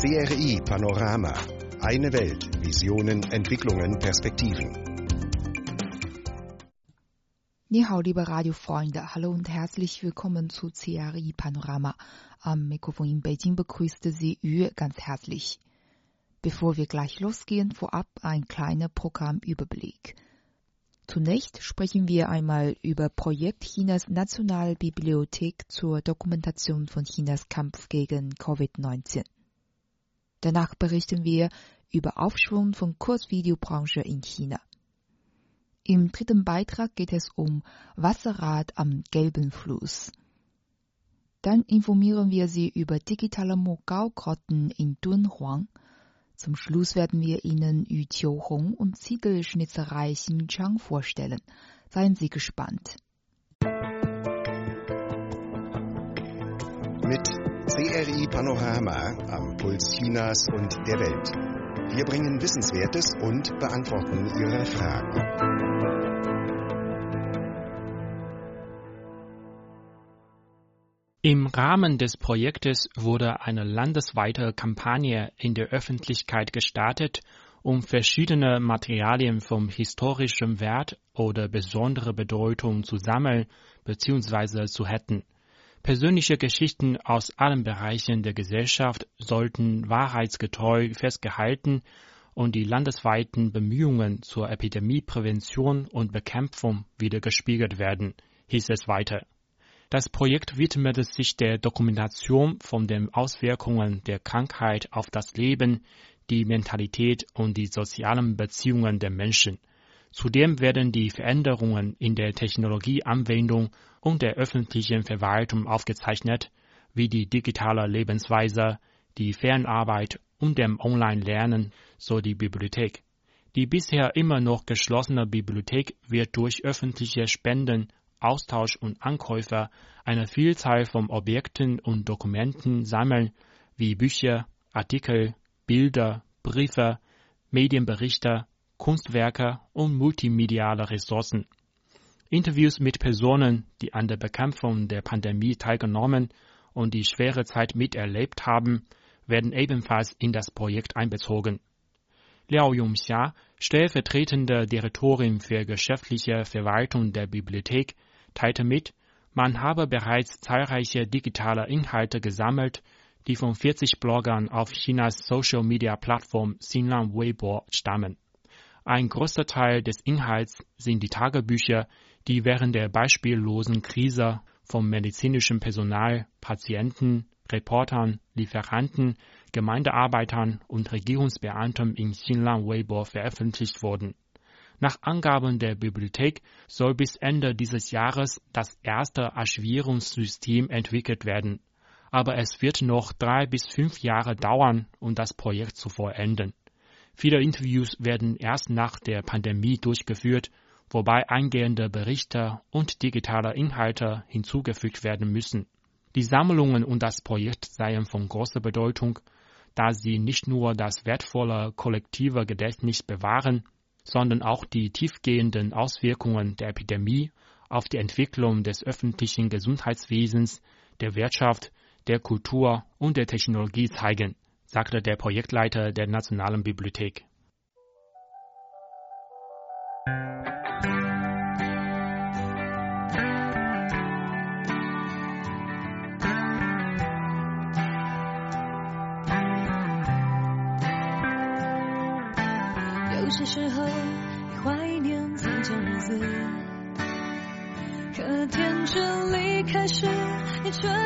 CRI Panorama. Eine Welt. Visionen, Entwicklungen, Perspektiven. 你好，liebe Radiofreunde, hallo und herzlich willkommen zu CRI Panorama. Am Mikrofon in Beijing begrüßte Sie Yu ganz herzlich. Bevor wir gleich losgehen, vorab ein kleiner Programmüberblick. Zunächst sprechen wir einmal über Projekt Chinas Nationalbibliothek zur Dokumentation von Chinas Kampf gegen Covid-19. Danach berichten wir über Aufschwung von Kurzvideobranche in China. Im dritten Beitrag geht es um Wasserrad am Gelben Fluss. Dann informieren wir Sie über digitale Mogao-Grotten in Dunhuang – zum Schluss werden wir Ihnen Yu Qiuhong und Ziegelschnitzerei Xinjiang vorstellen. Seien Sie gespannt. Mit CRI Panorama am Puls Chinas und der Welt. Wir bringen Wissenswertes und beantworten Ihre Fragen. Im Rahmen des Projektes wurde eine landesweite Kampagne in der Öffentlichkeit gestartet, um verschiedene Materialien vom historischen Wert oder besondere Bedeutung zu sammeln bzw. zu retten. Persönliche Geschichten aus allen Bereichen der Gesellschaft sollten wahrheitsgetreu festgehalten und die landesweiten Bemühungen zur Epidemieprävention und Bekämpfung wieder gespiegelt werden, hieß es weiter. Das Projekt widmete sich der Dokumentation von den Auswirkungen der Krankheit auf das Leben, die Mentalität und die sozialen Beziehungen der Menschen. Zudem werden die Veränderungen in der Technologieanwendung und der öffentlichen Verwaltung aufgezeichnet, wie die digitale Lebensweise, die Fernarbeit und dem Online-Lernen, so die Bibliothek. Die bisher immer noch geschlossene Bibliothek wird durch öffentliche Spenden Austausch und Ankäufer eine Vielzahl von Objekten und Dokumenten sammeln, wie Bücher, Artikel, Bilder, Briefe, Medienberichte, Kunstwerke und multimediale Ressourcen. Interviews mit Personen, die an der Bekämpfung der Pandemie teilgenommen und die schwere Zeit miterlebt haben, werden ebenfalls in das Projekt einbezogen. Liao Yongxia, stellvertretende Direktorin für geschäftliche Verwaltung der Bibliothek, teilte mit, man habe bereits zahlreiche digitale Inhalte gesammelt, die von 40 Bloggern auf Chinas Social-Media-Plattform Xinlang Weibo stammen. Ein großer Teil des Inhalts sind die Tagebücher, die während der beispiellosen Krise vom medizinischen Personal, Patienten, Reportern, Lieferanten, Gemeindearbeitern und Regierungsbeamten in Xinlang Weibo veröffentlicht wurden. Nach Angaben der Bibliothek soll bis Ende dieses Jahres das erste Archivierungssystem entwickelt werden. Aber es wird noch drei bis fünf Jahre dauern, um das Projekt zu vollenden. Viele Interviews werden erst nach der Pandemie durchgeführt, wobei eingehende Berichte und digitale Inhalte hinzugefügt werden müssen. Die Sammlungen und das Projekt seien von großer Bedeutung, da sie nicht nur das wertvolle kollektive Gedächtnis bewahren, sondern auch die tiefgehenden Auswirkungen der Epidemie auf die Entwicklung des öffentlichen Gesundheitswesens, der Wirtschaft, der Kultur und der Technologie zeigen, sagte der Projektleiter der Nationalen Bibliothek.气氛，却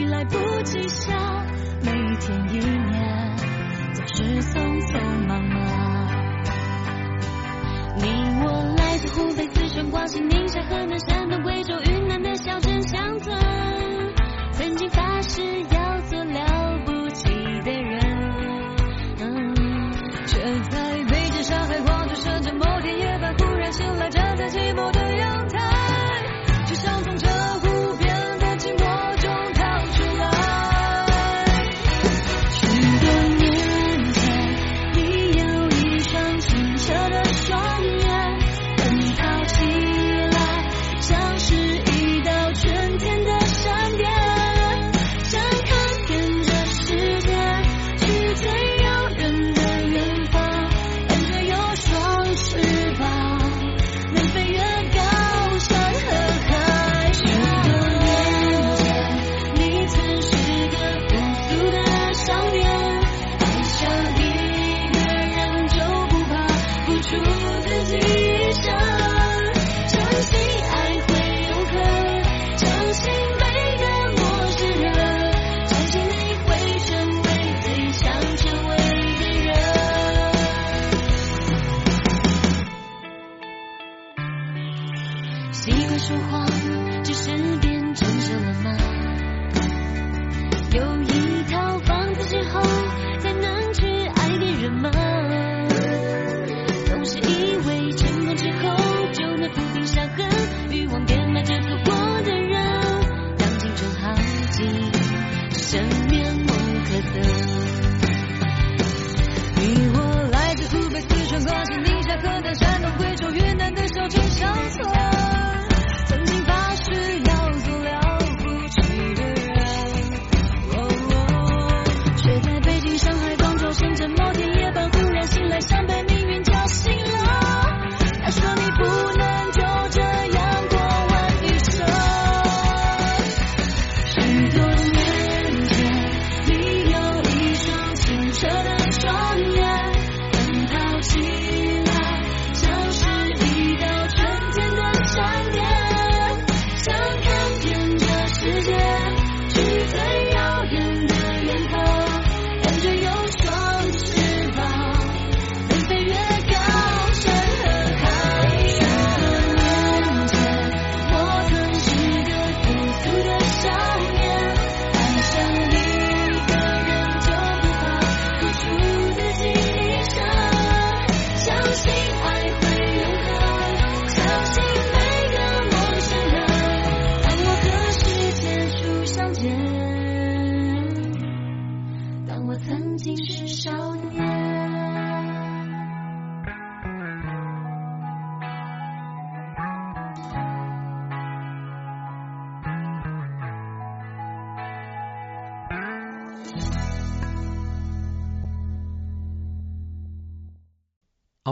来不及笑，每一天，一年，总是匆匆忙忙。你我来自湖北、四川、广西、宁夏、河南、山东、贵州、云南的小镇乡村，曾经发誓要做了不起的人。嗯，却在北京、上海、广州、深圳某天夜半忽然醒来，站在寂寞。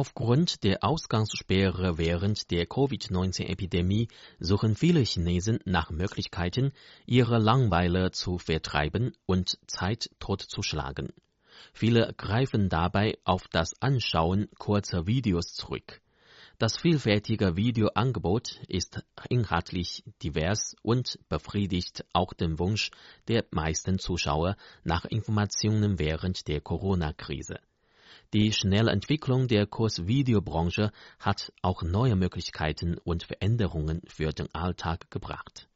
Aufgrund der Ausgangssperre während der Covid-19-Epidemie suchen viele Chinesen nach Möglichkeiten, ihre Langweile zu vertreiben und Zeit totzuschlagen. Viele greifen dabei auf das Anschauen kurzer Videos zurück. Das vielfältige Videoangebot ist inhaltlich divers und befriedigt auch den Wunsch der meisten Zuschauer nach Informationen während der Corona-Krise. Die schnelle Entwicklung der Kursvideobranche hat auch neue Möglichkeiten und Veränderungen für den Alltag gebracht.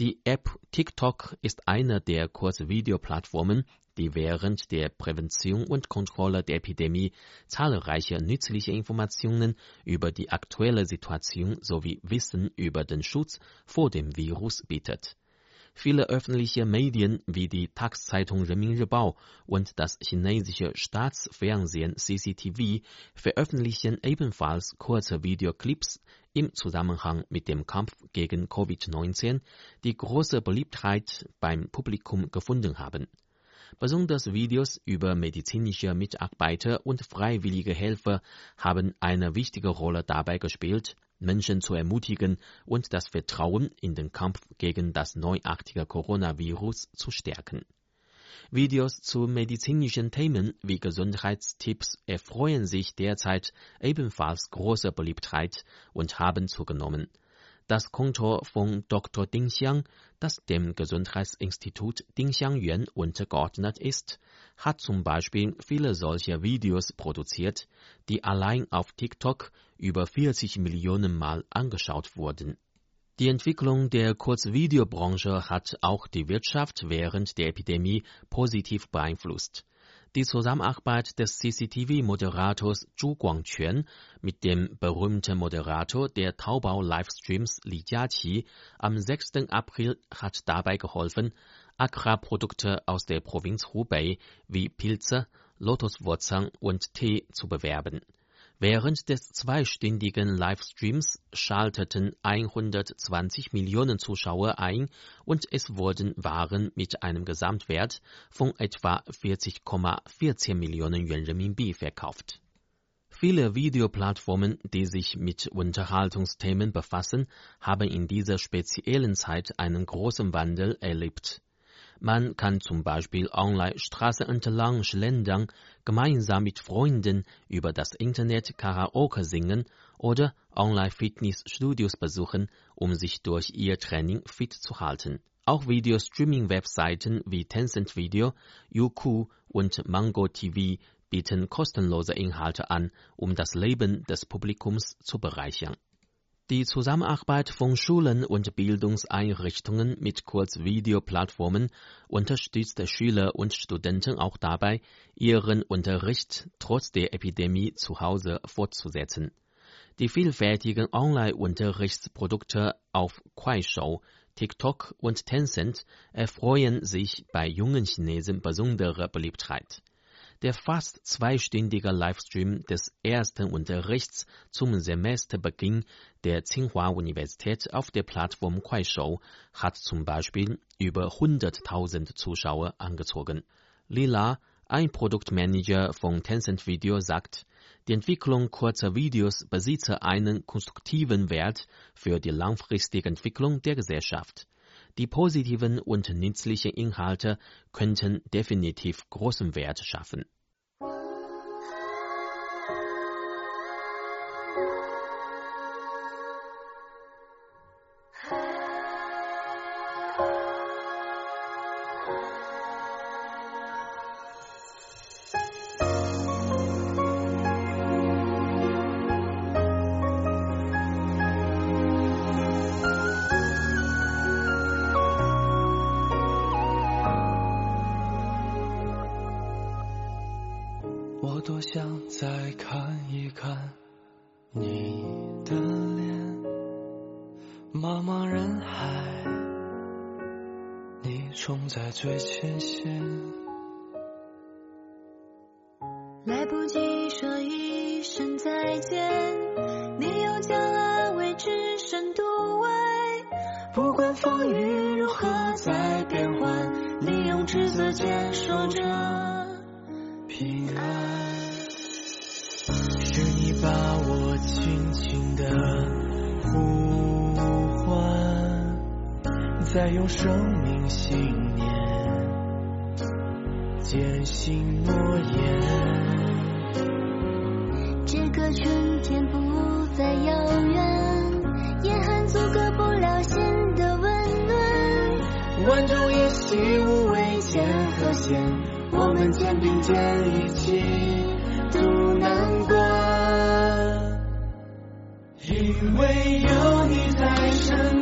Die App TikTok ist eine der Kursvideoplattformen, die während der Prävention und Kontrolle der Epidemie zahlreiche nützliche Informationen über die aktuelle Situation sowie Wissen über den Schutz vor dem Virus bietet. Viele öffentliche Medien wie die Tageszeitung Renmin 日报 und das chinesische Staatsfernsehen CCTV veröffentlichen ebenfalls kurze Videoclips im Zusammenhang mit dem Kampf gegen Covid-19, die große Beliebtheit beim Publikum gefunden haben. Besonders Videos über medizinische Mitarbeiter und freiwillige Helfer haben eine wichtige Rolle dabei gespielt, Menschen zu ermutigen und das Vertrauen in den Kampf gegen das neuartige Coronavirus zu stärken. Videos zu medizinischen Themen wie Gesundheitstipps erfreuen sich derzeit ebenfalls großer Beliebtheit und haben zugenommen. Das Konto von Dr. Ding Xiang, das dem Gesundheitsinstitut Ding Xiangyuan untergeordnet ist, hat zum Beispiel viele solcher Videos produziert, die allein auf TikTok über 40 Millionen Mal angeschaut wurden. Die Entwicklung der Kurzvideobranche hat auch die Wirtschaft während der Epidemie positiv beeinflusst. Die Zusammenarbeit des CCTV-Moderators Zhu Guangquan mit dem berühmten Moderator der Taobao-Livestreams Li Jiaqi am 6. April hat dabei geholfen, Agrarprodukte aus der Provinz Hubei wie Pilze, Lotuswurzeln und Tee zu bewerben. Während des zweistündigen Livestreams schalteten 120 Millionen Zuschauer ein und es wurden Waren mit einem Gesamtwert von etwa 40,14 Millionen Yuan Renminbi verkauft. Viele Videoplattformen, die sich mit Unterhaltungsthemen befassen, haben in dieser speziellen Zeit einen großen Wandel erlebt. Man kann zum Beispiel online Straße entlang schlendern, gemeinsam mit Freunden über das Internet Karaoke singen oder Online-Fitnessstudios besuchen, um sich durch ihr Training fit zu halten. Auch Video-Streaming-Webseiten wie Tencent Video, Youku und Mango TV bieten kostenlose Inhalte an, um das Leben des Publikums zu bereichern. Die Zusammenarbeit von Schulen und Bildungseinrichtungen mit Kurzvideoplattformen unterstützt Schüler und Studenten auch dabei, ihren Unterricht trotz der Epidemie zu Hause fortzusetzen. Die vielfältigen Online-Unterrichtsprodukte auf Kuaishou, TikTok und Tencent erfreuen sich bei jungen Chinesen besondere Beliebtheit. Der fast zweistündige Livestream des ersten Unterrichts zum Semesterbeginn der Tsinghua-Universität auf der Plattform Kuaishou hat zum Beispiel über 100.000 Zuschauer angezogen. Lila, ein Produktmanager von Tencent Video, sagt, die Entwicklung kurzer Videos besitze einen konstruktiven Wert für die langfristige Entwicklung der Gesellschaft. Die positiven und nützlichen Inhalte könnten definitiv großen Wert schaffen. 你的脸茫茫人海你冲在最前线。用生命信念践行诺言。这个春天不再遥远，严寒阻隔不了心的温暖。万众一心，无畏艰和险，我们肩并肩一起渡难关。因为有你在身边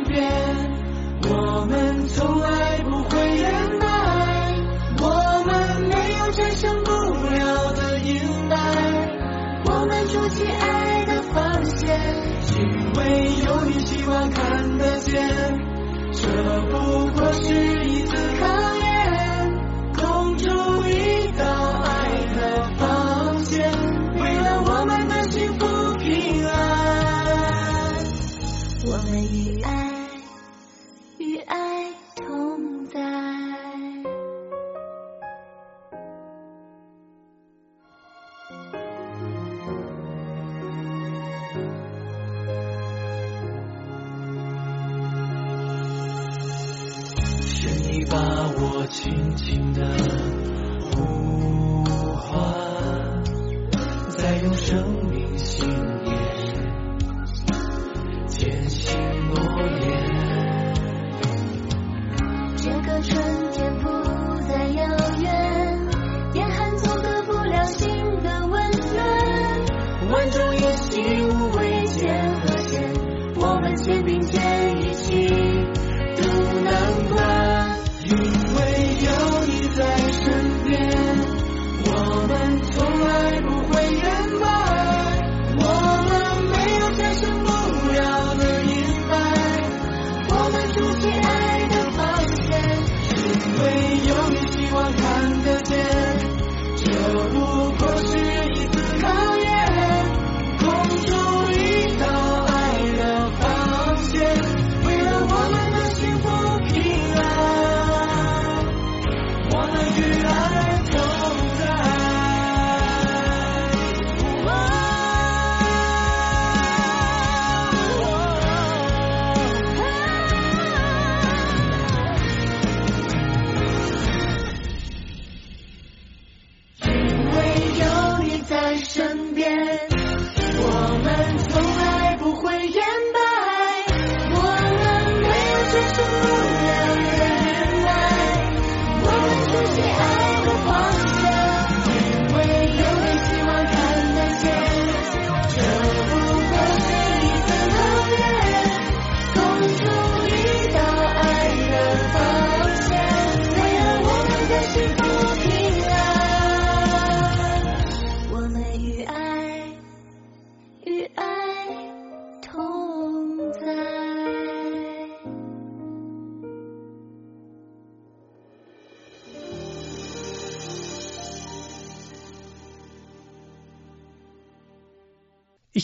的不。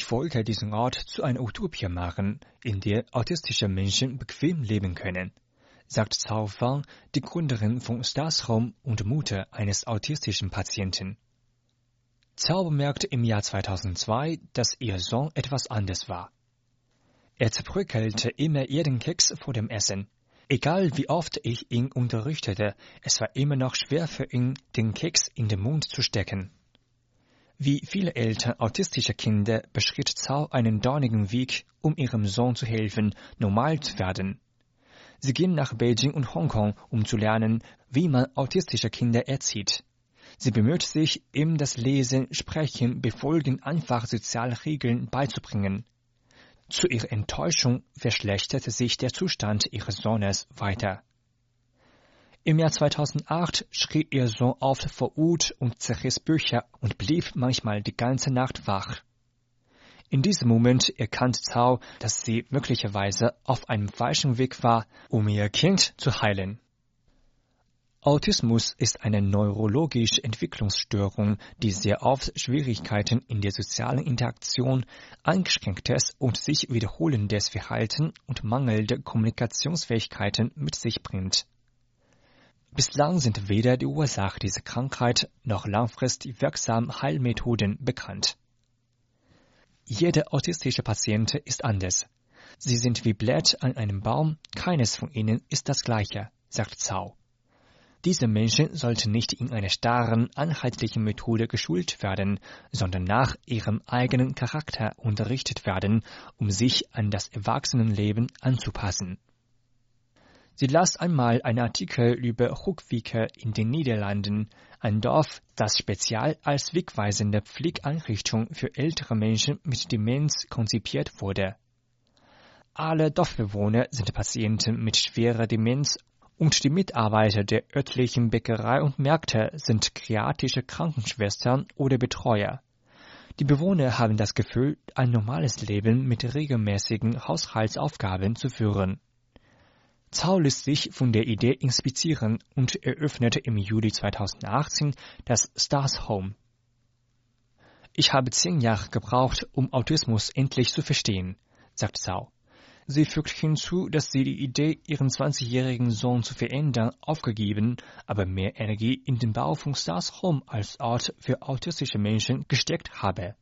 Ich wollte diesen Ort zu einer Utopie machen, in der autistische Menschen bequem leben können, sagt Cao Fang, die Gründerin von Stars Home und Mutter eines autistischen Patienten. Cao bemerkte im Jahr 2002, dass ihr Sohn etwas anders war. Er zerbröckelte immer jeden Keks vor dem Essen. Egal wie oft ich ihn unterrichtete, es war immer noch schwer für ihn, den Keks in den Mund zu stecken. Wie viele Eltern autistischer Kinder beschritt Zhao einen dornigen Weg, um ihrem Sohn zu helfen, normal zu werden. Sie ging nach Beijing und Hongkong, um zu lernen, wie man autistische Kinder erzieht. Sie bemüht sich, ihm das Lesen, Sprechen, Befolgen einfacher Sozialregeln beizubringen. Zu ihrer Enttäuschung verschlechterte sich der Zustand ihres Sohnes weiter. Im Jahr 2008 schrie ihr Sohn oft vor Wut und zerriss Bücher und blieb manchmal die ganze Nacht wach. In diesem Moment erkannte Zhao, dass sie möglicherweise auf einem falschen Weg war, um ihr Kind zu heilen. Autismus ist eine neurologische Entwicklungsstörung, die sehr oft Schwierigkeiten in der sozialen Interaktion, eingeschränktes und sich wiederholendes Verhalten und mangelnde Kommunikationsfähigkeiten mit sich bringt. Bislang sind weder die Ursache dieser Krankheit noch langfristig wirksame Heilmethoden bekannt. Jeder autistische Patient ist anders. Sie sind wie Blätter an einem Baum, keines von ihnen ist das gleiche, sagt Zhao. Diese Menschen sollten nicht in einer starren, einheitlichen Methode geschult werden, sondern nach ihrem eigenen Charakter unterrichtet werden, um sich an das Erwachsenenleben anzupassen. Sie las einmal einen Artikel über Hoekwieke in den Niederlanden, ein Dorf, das speziell als wegweisende Pflegeinrichtung für ältere Menschen mit Demenz konzipiert wurde. Alle Dorfbewohner sind Patienten mit schwerer Demenz und die Mitarbeiter der örtlichen Bäckerei und Märkte sind kreatische Krankenschwestern oder Betreuer. Die Bewohner haben das Gefühl, ein normales Leben mit regelmäßigen Haushaltsaufgaben zu führen. Zhao ließ sich von der Idee inspizieren und eröffnete im Juli 2018 das Stars Home. Ich habe zehn Jahre gebraucht, um Autismus endlich zu verstehen, sagt Zhao. Sie fügt hinzu, dass sie die Idee, ihren 20-jährigen Sohn zu verändern, aufgegeben, aber mehr Energie in den Bau von Stars Home als Ort für autistische Menschen gesteckt habe.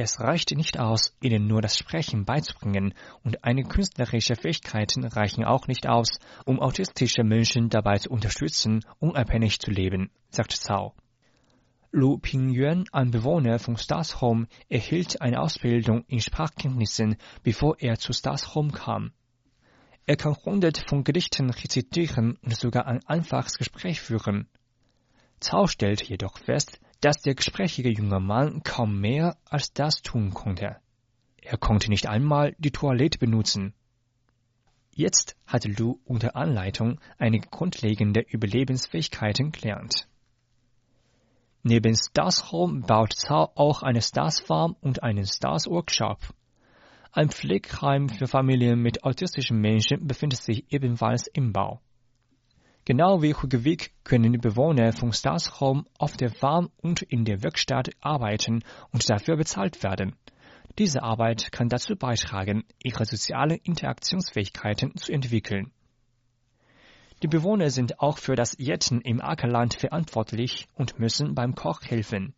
Es reicht nicht aus, ihnen nur das Sprechen beizubringen, und einige künstlerische Fähigkeiten reichen auch nicht aus, um autistische Menschen dabei zu unterstützen, unabhängig zu leben, sagt Zhao. Lu Pingyuan, ein Bewohner von Stars Home, erhielt eine Ausbildung in Sprachkenntnissen, bevor er zu Stars Home kam. Er kann hundert von Gedichten rezitieren und sogar ein einfaches Gespräch führen. Zhao stellt jedoch fest, dass der gesprächige junge Mann kaum mehr als das tun konnte. Er konnte nicht einmal die Toilette benutzen. Jetzt hat Lu unter Anleitung einige grundlegende Überlebensfähigkeiten gelernt. Neben Stars Home baut Zhao auch eine Stars Farm und einen Stars Workshop. Ein Pflegeheim für Familien mit autistischen Menschen befindet sich ebenfalls im Bau. Genau wie Hugewig können die Bewohner von Home auf der Farm und in der Werkstatt arbeiten und dafür bezahlt werden. Diese Arbeit kann dazu beitragen, ihre sozialen Interaktionsfähigkeiten zu entwickeln. Die Bewohner sind auch für das Jetten im Ackerland verantwortlich und müssen beim Koch helfen.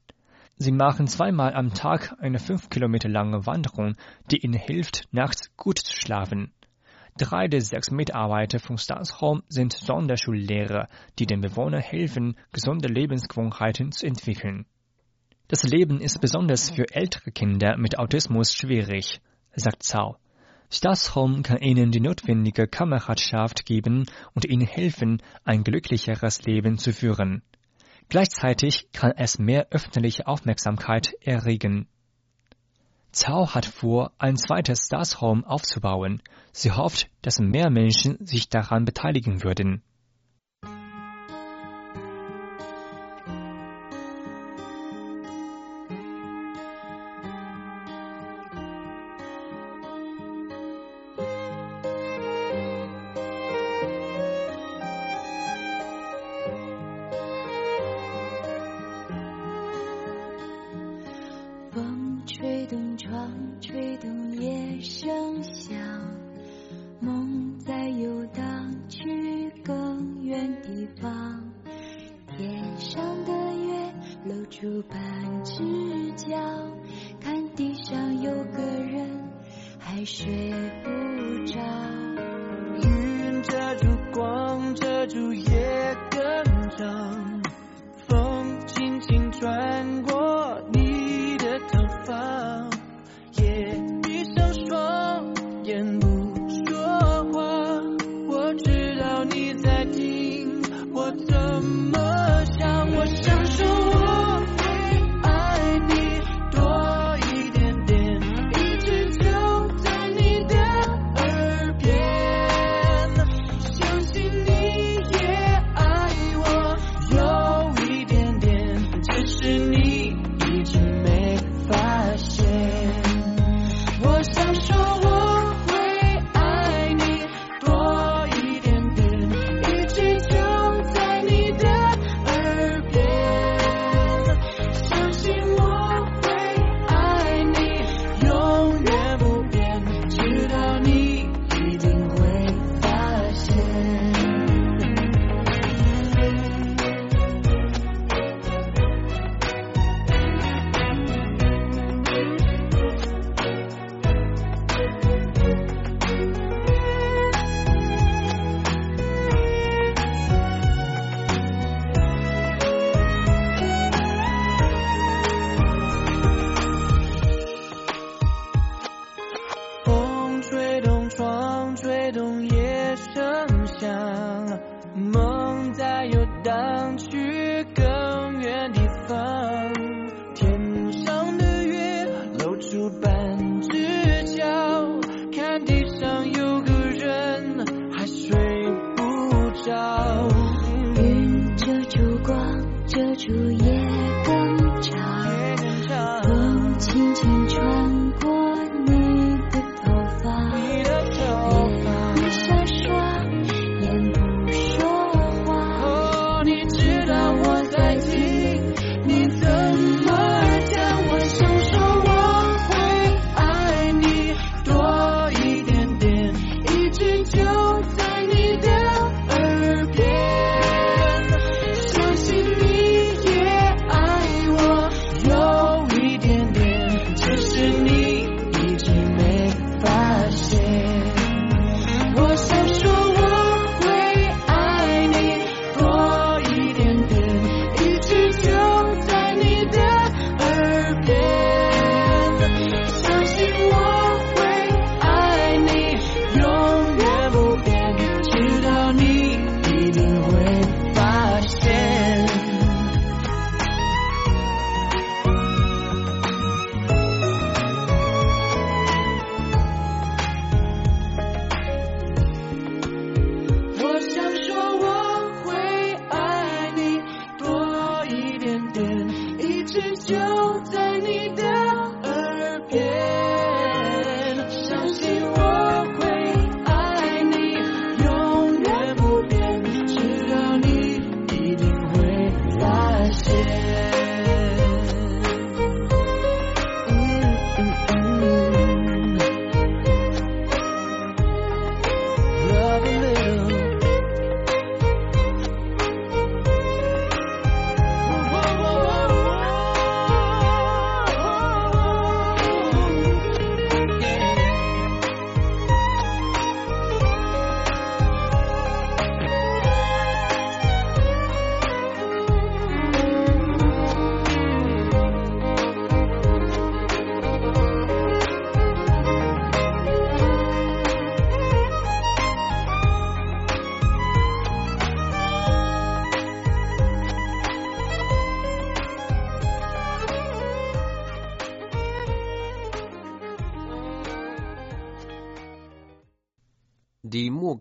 Sie machen zweimal am Tag eine fünf Kilometer lange Wanderung, die ihnen hilft, nachts gut zu schlafen. Drei der sechs Mitarbeiter von Stars Home sind Sonderschullehrer, die den Bewohnern helfen, gesunde Lebensgewohnheiten zu entwickeln. Das Leben ist besonders für ältere Kinder mit Autismus schwierig, sagt Zhao. Stadshome kann ihnen die notwendige Kameradschaft geben und ihnen helfen, ein glücklicheres Leben zu führen. Gleichzeitig kann es mehr öffentliche Aufmerksamkeit erregen. Zhao hat vor, ein zweites Stars aufzubauen. Sie hofft, dass mehr Menschen sich daran beteiligen würden. myself.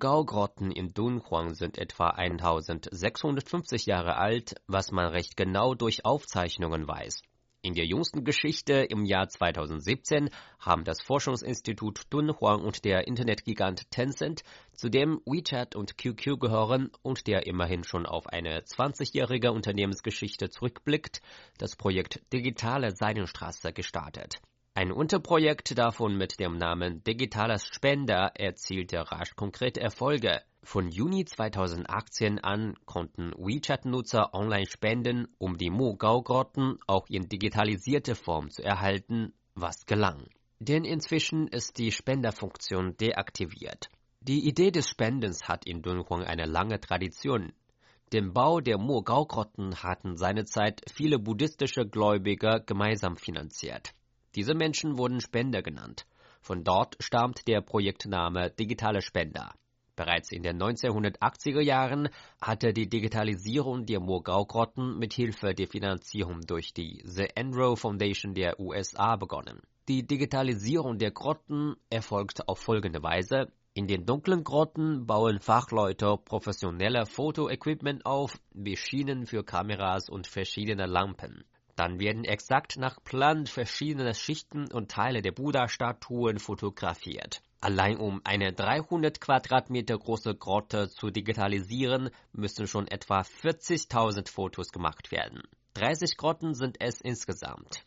Die Mugao-Grotten in Dunhuang sind etwa 1650 Jahre alt, was man recht genau durch Aufzeichnungen weiß. In der jüngsten Geschichte im Jahr 2017 haben das Forschungsinstitut Dunhuang und der Internetgigant Tencent, zu dem WeChat und QQ gehören und der immerhin schon auf eine 20-jährige Unternehmensgeschichte zurückblickt, das Projekt Digitale Seidenstraße gestartet. Ein Unterprojekt davon mit dem Namen Digitales Spender erzielte rasch konkrete Erfolge. Von Juni 2018 an konnten WeChat-Nutzer online spenden, um die Mogao-Grotten auch in digitalisierte Form zu erhalten, was gelang. Denn inzwischen ist die Spenderfunktion deaktiviert. Die Idee des Spendens hat in Dunhuang eine lange Tradition. Den Bau der Mogao-Grotten hatten seinerzeit viele buddhistische Gläubiger gemeinsam finanziert. Diese Menschen wurden Spender genannt. Von dort stammt der Projektname Digitale Spender. Bereits in den 1980er Jahren hatte die Digitalisierung der Mogao-Grotten mit Hilfe der Finanzierung durch die The Enro Foundation der USA begonnen. Die Digitalisierung der Grotten erfolgt auf folgende Weise. In den dunklen Grotten bauen Fachleute professionelle Fotoequipment auf, wie Schienen für Kameras und verschiedene Lampen. Dann werden exakt nach Plan verschiedene Schichten und Teile der Buddha-Statuen fotografiert. Allein um eine 300 Quadratmeter große Grotte zu digitalisieren, müssen schon etwa 40.000 Fotos gemacht werden. 30 Grotten sind es insgesamt.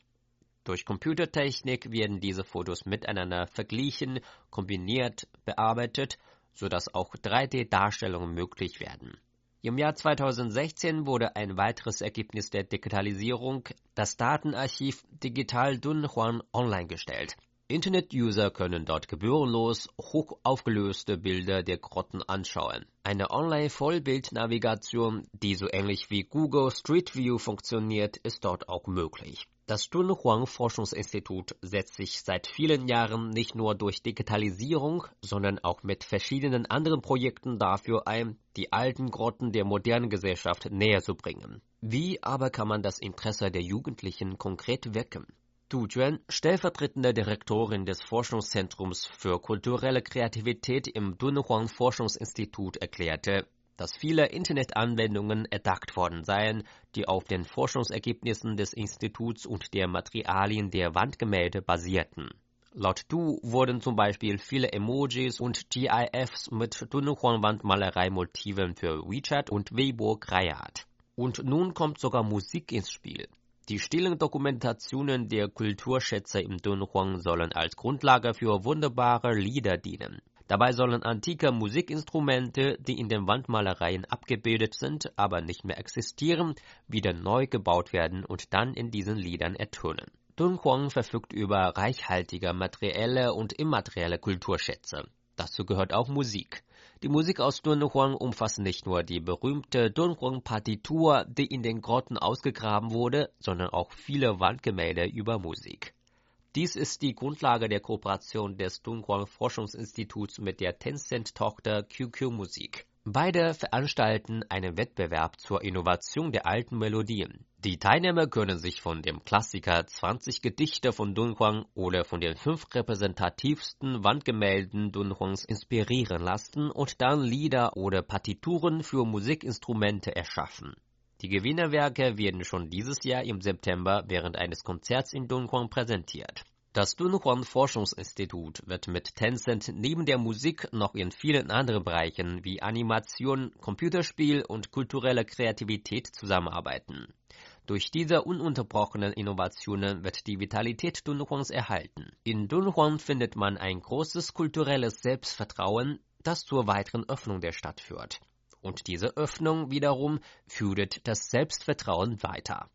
Durch Computertechnik werden diese Fotos miteinander verglichen, kombiniert, bearbeitet, sodass auch 3D-Darstellungen möglich werden. Im Jahr 2016 wurde ein weiteres Ergebnis der Digitalisierung, das Datenarchiv Digital Dunhuan, online gestellt. Internet-User können dort gebührenlos hoch aufgelöste Bilder der Grotten anschauen. Eine Online-Vollbildnavigation, die so ähnlich wie Google Street View funktioniert, ist dort auch möglich. Das Dunhuang Forschungsinstitut setzt sich seit vielen Jahren nicht nur durch Digitalisierung, sondern auch mit verschiedenen anderen Projekten dafür ein, die alten Grotten der modernen Gesellschaft näher zu bringen. Wie aber kann man das Interesse der Jugendlichen konkret wecken? Du Juan, stellvertretende Direktorin des Forschungszentrums für kulturelle Kreativität im Dunhuang Forschungsinstitut, erklärte, dass viele Internetanwendungen erdacht worden seien, die auf den Forschungsergebnissen des Instituts und der Materialien der Wandgemälde basierten. Laut Du wurden zum Beispiel viele Emojis und GIFs mit Dunhuang-Wandmalerei-Motiven für WeChat und Weibo kreiert. Und nun kommt sogar Musik ins Spiel. Die stillen Dokumentationen der Kulturschätze im Dunhuang sollen als Grundlage für wunderbare Lieder dienen. Dabei sollen antike Musikinstrumente, die in den Wandmalereien abgebildet sind, aber nicht mehr existieren, wieder neu gebaut werden und dann in diesen Liedern ertönen. Dunhuang verfügt über reichhaltige materielle und immaterielle Kulturschätze. Dazu gehört auch Musik. Die Musik aus Dunhuang umfasst nicht nur die berühmte Dunhuang-Partitur, die in den Grotten ausgegraben wurde, sondern auch viele Wandgemälde über Musik. Dies ist die Grundlage der Kooperation des Dunhuang Forschungsinstituts mit der Tencent-Tochter QQ Musik. Beide veranstalten einen Wettbewerb zur Innovation der alten Melodien. Die Teilnehmer können sich von dem Klassiker 20 Gedichte von Dunhuang oder von den fünf repräsentativsten Wandgemälden Dunhuangs inspirieren lassen und dann Lieder oder Partituren für Musikinstrumente erschaffen. Die Gewinnerwerke werden schon dieses Jahr im September während eines Konzerts in Dunhuang präsentiert. Das Dunhuang Forschungsinstitut wird mit Tencent neben der Musik noch in vielen anderen Bereichen wie Animation, Computerspiel und kulturelle Kreativität zusammenarbeiten. Durch diese ununterbrochenen Innovationen wird die Vitalität Dunhuangs erhalten. In Dunhuang findet man ein großes kulturelles Selbstvertrauen, das zur weiteren Öffnung der Stadt führt und diese Öffnung wiederum führt das Selbstvertrauen weiter.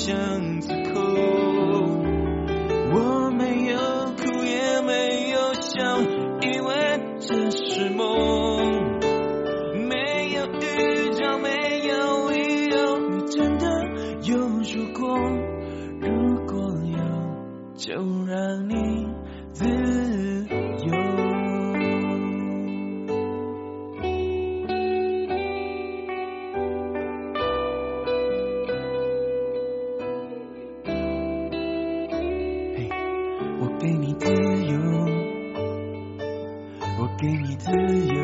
ocean 我给你自由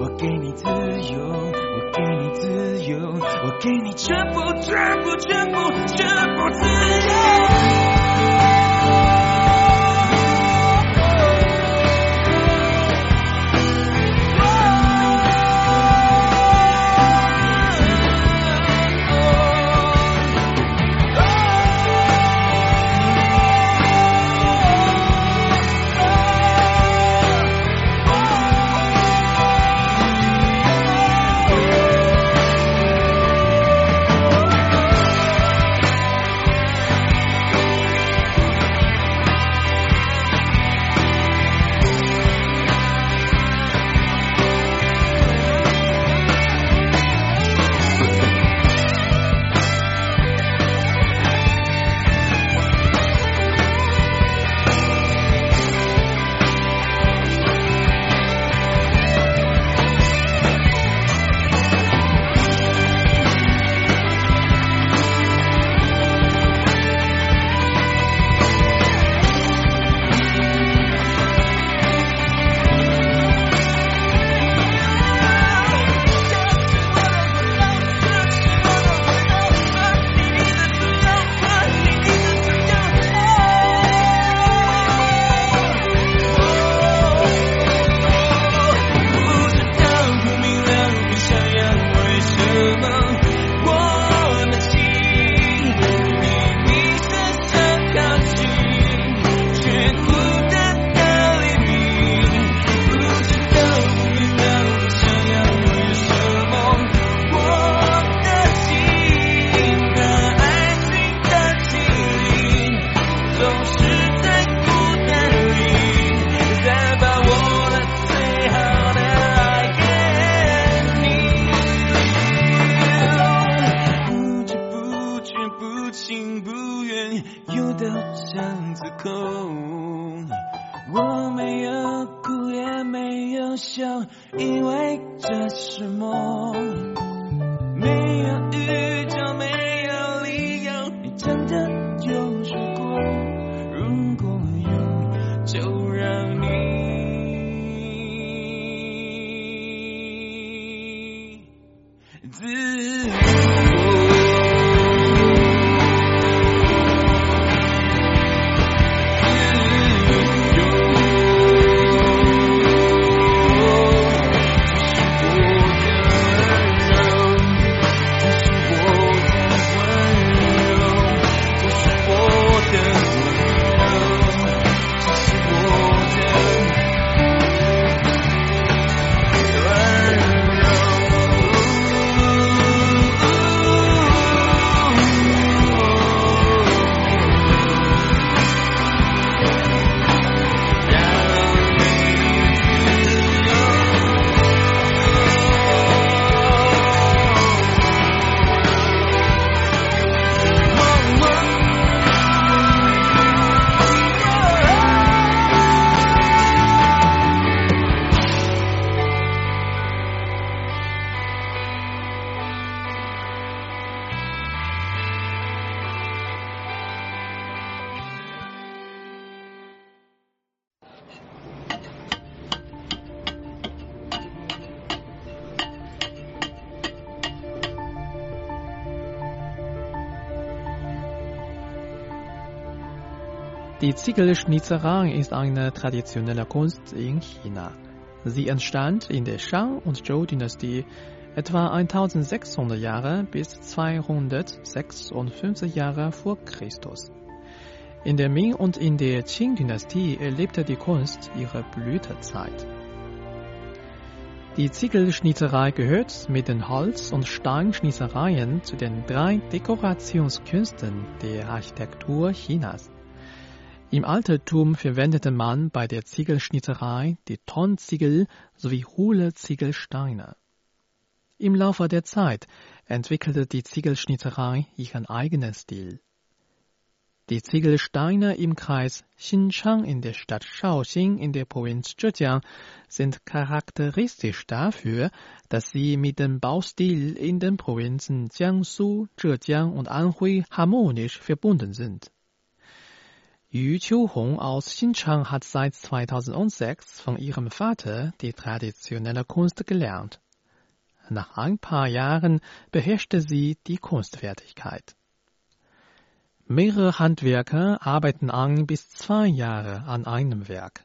我给你自由我给你自由我给你全部全部全部全部自由。Die Ziegelschnitzerei ist eine traditionelle Kunst in China. Sie entstand in der Shang- und Zhou-Dynastie etwa 1600 Jahre bis 256 Jahre vor Christus. In der Ming- und in der Qing-Dynastie erlebte die Kunst ihre Blütezeit. Die Ziegelschnitzerei gehört mit den Holz- und Steinschnitzereien zu den drei Dekorationskünsten der Architektur Chinas. Im Altertum verwendete man bei der Ziegelschnitzerei die Tonziegel sowie hohle Ziegelsteine. Im Laufe der Zeit entwickelte die Ziegelschnitzerei ihren eigenen Stil. Die Ziegelsteine im Kreis Xinchang in der Stadt Shaoxing in der Provinz Zhejiang sind charakteristisch dafür, dass sie mit dem Baustil in den Provinzen Jiangsu, Zhejiang und Anhui harmonisch verbunden sind. Yu Qiuhong aus Xinchang hat seit 2006 von ihrem Vater die traditionelle Kunst gelernt. Nach ein paar Jahren beherrschte sie die Kunstfertigkeit. Mehrere Handwerker arbeiten ein bis zwei Jahre an einem Werk.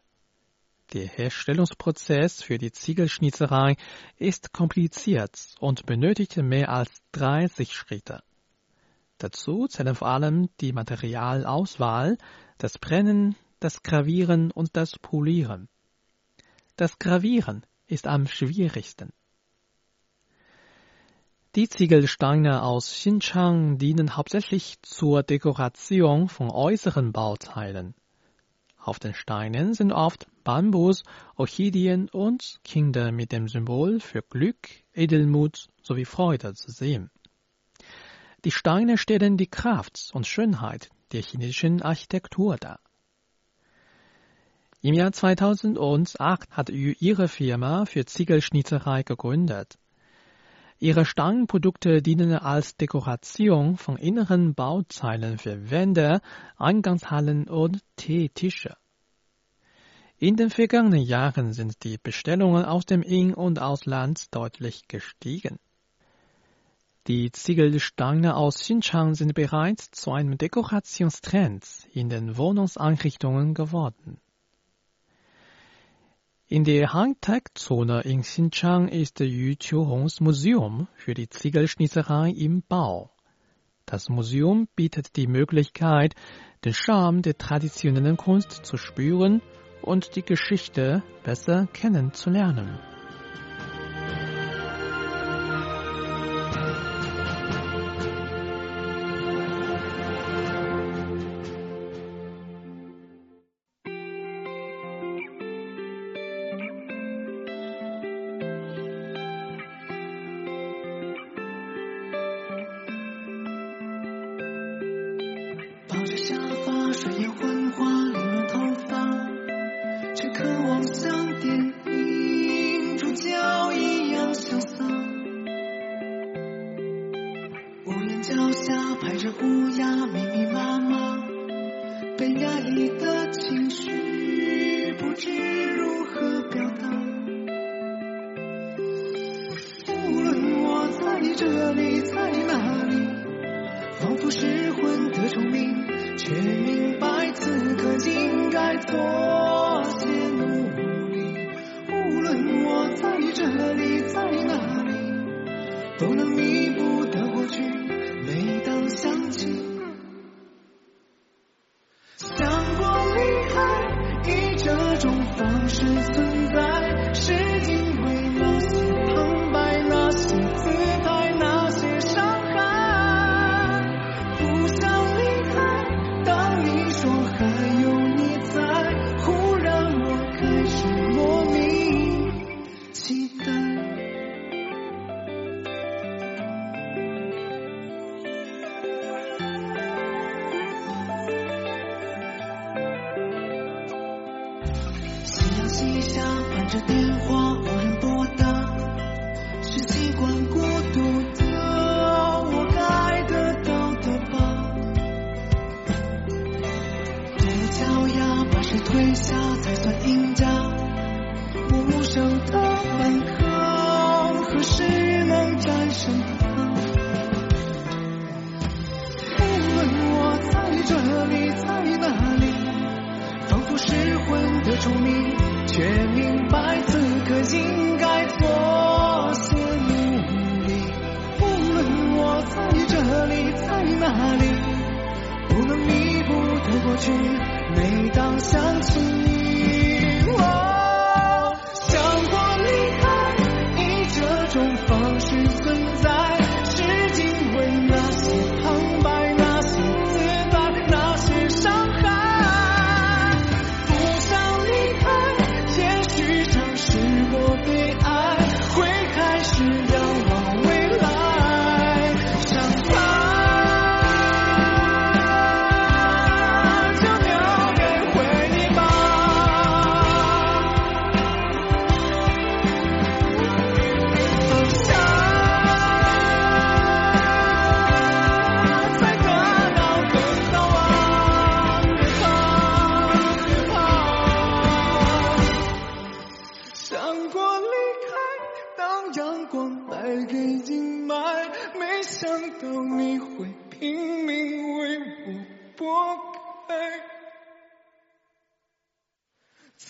Der Herstellungsprozess für die Ziegelschnitzerei ist kompliziert und benötigt mehr als 30 Schritte. Dazu zählen vor allem die Materialauswahl, das Brennen, das Gravieren und das Polieren. Das Gravieren ist am schwierigsten. Die Ziegelsteine aus Xinchang dienen hauptsächlich zur Dekoration von äußeren Bauteilen. Auf den Steinen sind oft Bambus, Orchideen und Kinder mit dem Symbol für Glück, Edelmut sowie Freude zu sehen. Die Steine stellen die Kraft und Schönheit der chinesischen Architektur dar. Im Jahr 2008 hat ihre Firma für Ziegelschnitzerei gegründet. Ihre Steinprodukte dienen als Dekoration von inneren Bauzeilen für Wände, Eingangshallen und Teetische. In den vergangenen Jahren sind die Bestellungen aus dem In- und Ausland deutlich gestiegen. Die Ziegelsteine aus Xinjiang sind bereits zu einem Dekorationstrend in den Wohnungseinrichtungen geworden. In der Hightech-Zone in Xinjiang ist Yu Qiuhongs Museum für die Ziegelschnitzerei im Bau. Das Museum bietet die Möglichkeit, den Charme der traditionellen Kunst zu spüren und die Geschichte besser kennenzulernen. 这夜昏花凌乱头发却渴望像电记下按着电话无人拨打，是习惯孤独的，我该得到的吧。铁脚丫把谁推下才算赢家？无声的反抗，何时能战胜他？无论我在这里，在哪里，仿佛失魂的虫鸣。每当想起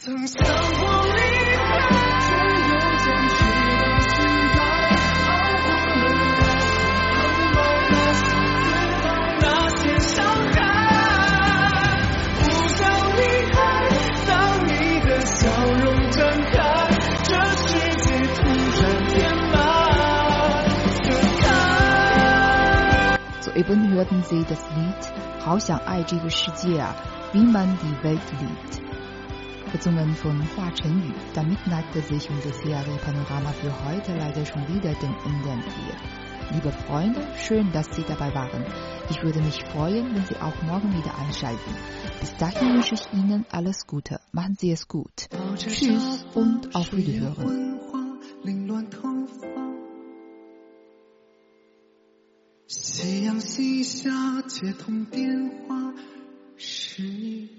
Soeben hörten Sie das Lied Hao Xiang Ai Zhe Shi wie man die Welt liebt Gesungen von Hua Chenyu. Damit neigte sich unser Serie Panorama für heute leider schon wieder dem Ende entgegen. Liebe Freunde, schön, dass Sie dabei waren. Ich würde mich freuen, wenn Sie auch morgen wieder einschalten. Bis dahin wünsche ich Ihnen alles Gute. Machen Sie es gut. Tschüss und auf Wiederhören. 夕阳西下，接通电话，是你。